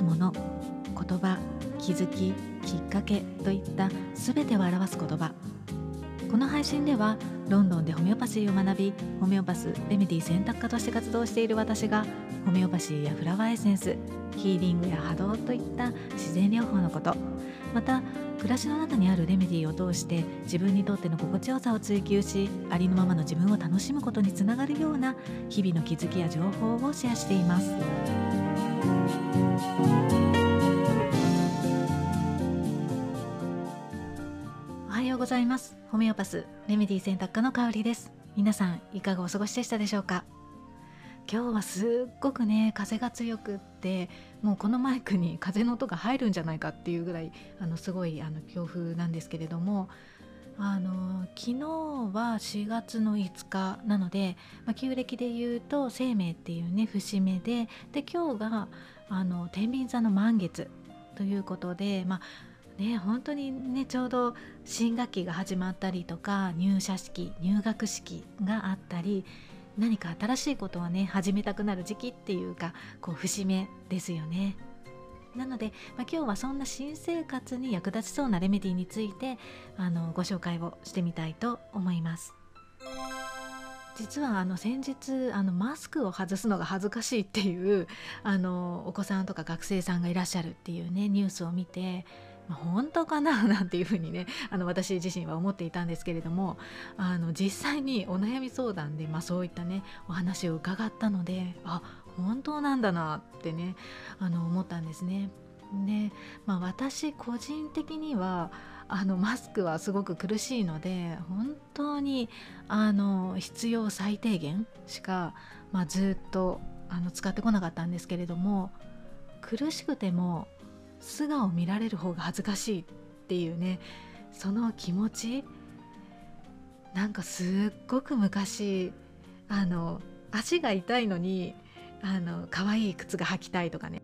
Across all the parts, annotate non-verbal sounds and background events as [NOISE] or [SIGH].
言葉気づききっかけといった全てを表す言葉。この配信ではロンドンでホメオパシーを学びホメオパスレメディ選択科として活動している私がホメオパシーやフラワーエッセンスヒーリングや波動といった自然療法のこと。また暮らしの中にあるレメディーを通して自分にとっての心地よさを追求しありのままの自分を楽しむことにつながるような日々の気づきや情報をシェアしています。おはようございます。ホメオパスレメディ選択科の香りです。皆さんいかがお過ごしでしたでしょうか？今日はすっごくね風が強くってもうこのマイクに風の音が入るんじゃないかっていうぐらいあのすごいあの強風なんですけれどもあの昨日は4月の5日なので、まあ、旧暦で言うと生命っていうね節目でで今日があの天秤座の満月ということでまあね、本当にねちょうど新学期が始まったりとか入社式入学式があったり何か新しいことをね始めたくなる時期っていうかこう節目ですよね。なので、まあ、今日はそんな新生活に役立ちそうなレメディについてあのご紹介をしてみたいと思います。実はあの先日あのマスクを外すのが恥ずかしいっていうあのお子さんとか学生さんがいらっしゃるっていうねニュースを見て本当かななんていうふうにねあの私自身は思っていたんですけれどもあの実際にお悩み相談で、まあ、そういったねお話を伺ったのであ本当なんだなってねあの思ったんですね。で、まあ、私個人的にはあのマスクはすごく苦しいので本当にあの必要最低限しか、まあ、ずっとあの使ってこなかったんですけれども苦しくても素顔見られる方が恥ずかしいっていうねその気持ちなんかすっごく昔あの足が痛いのにあの可愛い靴が履きたいとかね。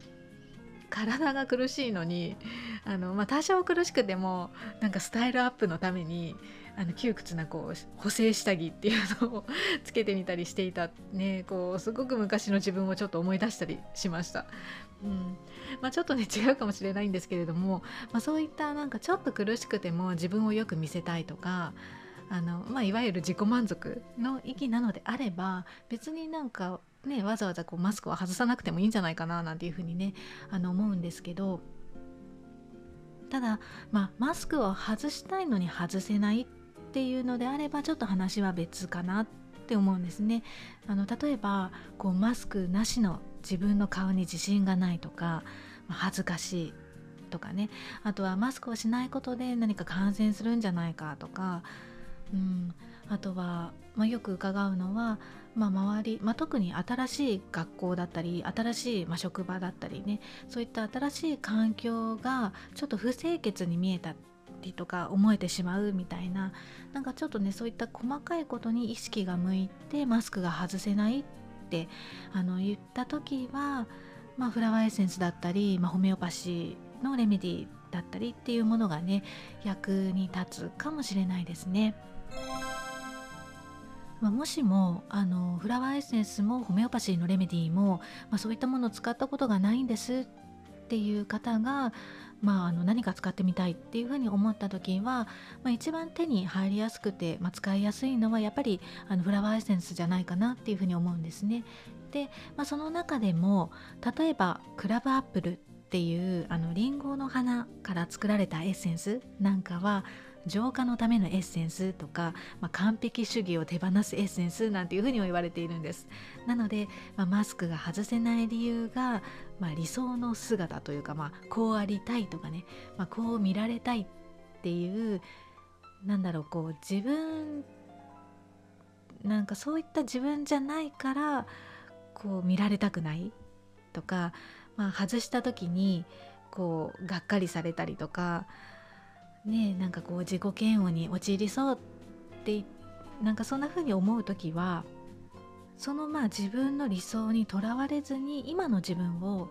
体が苦しいのにあの、まあ、多少苦しくてもなんかスタイルアップのためにあの窮屈なこう補正下着っていうのを [LAUGHS] つけてみたりしていたねこうすごく昔の自分をちょっと思い出したりしました。うんまあ、ちょっとね違うかもしれないんですけれども、まあ、そういったなんかちょっと苦しくても自分をよく見せたいとかあの、まあ、いわゆる自己満足の域なのであれば別になんかねわざわざこうマスクは外さなくてもいいんじゃないかななんていうふうにねあの思うんですけどただ、まあ、マスクを外したいのに外せないっていうのであればちょっと話は別かなって思うんですね。あの例えばこうマスクなしの自分の顔に自信がないとか恥ずかしいとかねあとはマスクをしないことで何か感染するんじゃないかとか、うん、あとは、まあ、よく伺うのは、まあ、周り、まあ、特に新しい学校だったり新しい、ま職場だったりねそういった新しい環境がちょっと不清潔に見えたりとか思えてしまうみたいななんかちょっとねそういった細かいことに意識が向いてマスクが外せないってあの言った時は、まあ、フラワーエッセンスだったり、まあ、ホメオパシーのレメディだったりっていうものがね役に立つかもしれないですね。まあ、もしもあのフラワーエッセンスもホメオパシーのレメディーも、まあ、そういったものを使ったことがないんですっていう方が、まあ、あの何か使ってみたいっていうふうに思った時は、まあ、一番手に入りやすくて、まあ、使いやすいのはやっぱりあのフラワーエッセンスじゃないかなっていうふうに思うんですね。で、まあ、その中でも例えばクラブアップルっていうあのリンゴの花から作られたエッセンスなんかは浄化のためのエッセンスとか、まあ、完璧主義を手放すエッセンスなんていうふうにも言われているんです。なので、まあ、マスクが外せない理由が、まあ、理想の姿というか、まあ、こうありたいとかね、まあ、こう見られたいっていうなんだろうこう自分なんかそういった自分じゃないからこう見られたくないとか、まあ、外した時にこうがっかりされたりとかねなんかこう自己嫌悪に陥りそうってなんかそんな風に思う時はそのまあ自分の理想にとらわれずに今の自分を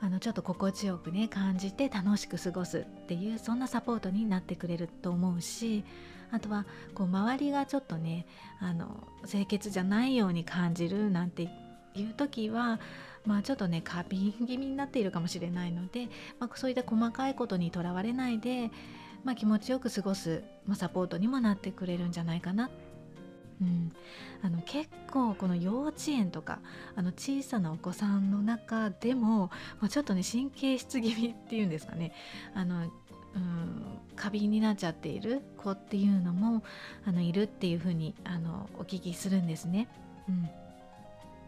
あのちょっと心地よくね感じて楽しく過ごすっていうそんなサポートになってくれると思うしあとはこう周りがちょっとねあの清潔じゃないように感じるなんていう時はまあちょっとね過敏気味になっているかもしれないので、まあ、そういった細かいことにとらわれないで、まあ、気持ちよく過ごす、まあ、サポートにもなってくれるんじゃないかな。うん、あの結構この幼稚園とかあの小さなお子さんの中でも、まあ、ちょっとね神経質気味っていうんですかね。あの、うん、過敏になっちゃっている子っていうのもあのいるっていうふうにあのお聞きするんですね。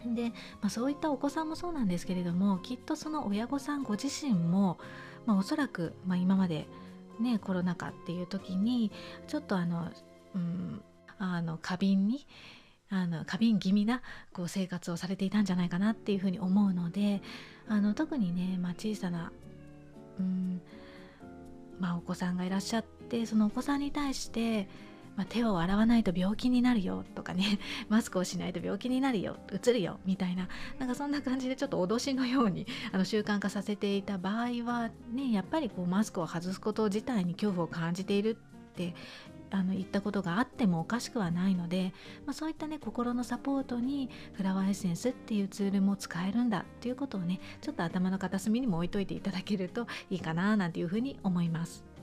うん、で、まあ、そういったお子さんもそうなんですけれどもきっとその親御さんご自身も、まあ、おそらく、まあ、今までねコロナ禍っていう時にちょっとあの、うん、あの過敏にあの過敏気味なこう生活をされていたんじゃないかなっていうふうに思うのであの特にね、まあ、小さな、うんまあ、お子さんがいらっしゃってそのお子さんに対してまあ、手を洗わないと病気になるよとかね [LAUGHS] マスクをしないと病気になるようつるよみたいななんかそんな感じでちょっと脅しのように [LAUGHS] あの習慣化させていた場合はねやっぱりこうマスクを外すこと自体に恐怖を感じているってあの言ったことがあってもおかしくはないので、まあ、そういったね心のサポートにフラワーエッセンスっていうツールも使えるんだっていうことをねちょっと頭の片隅にも置いといていただけるといいかななんていうふうに思います。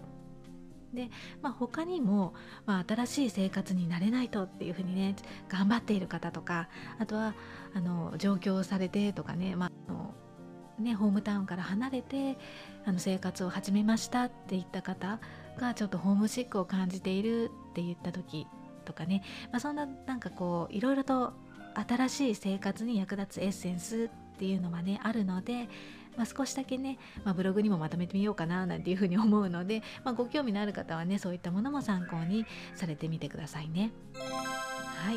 で、まあ、他にも、まあ、新しい生活になれないとっていうふうにね頑張っている方とかあとはあの上京されてとかね,、まあ、あのねホームタウンから離れてあの生活を始めましたって言った方がちょっとホームシックを感じているって言った時とかね、まあ、そんななんかこういろいろと新しい生活に役立つエッセンスっていうのはねあるので、まあ、少しだけね、まあ、ブログにもまとめてみようかななんていうふうに思うので、まあ、ご興味のある方はねそういったものも参考にされてみてくださいね。はい、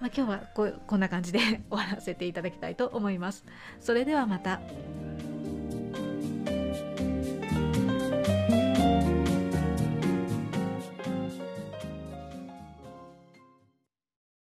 まあ、今日はここんな感じで [LAUGHS] 終わらせていただきたいと思います。それではまた。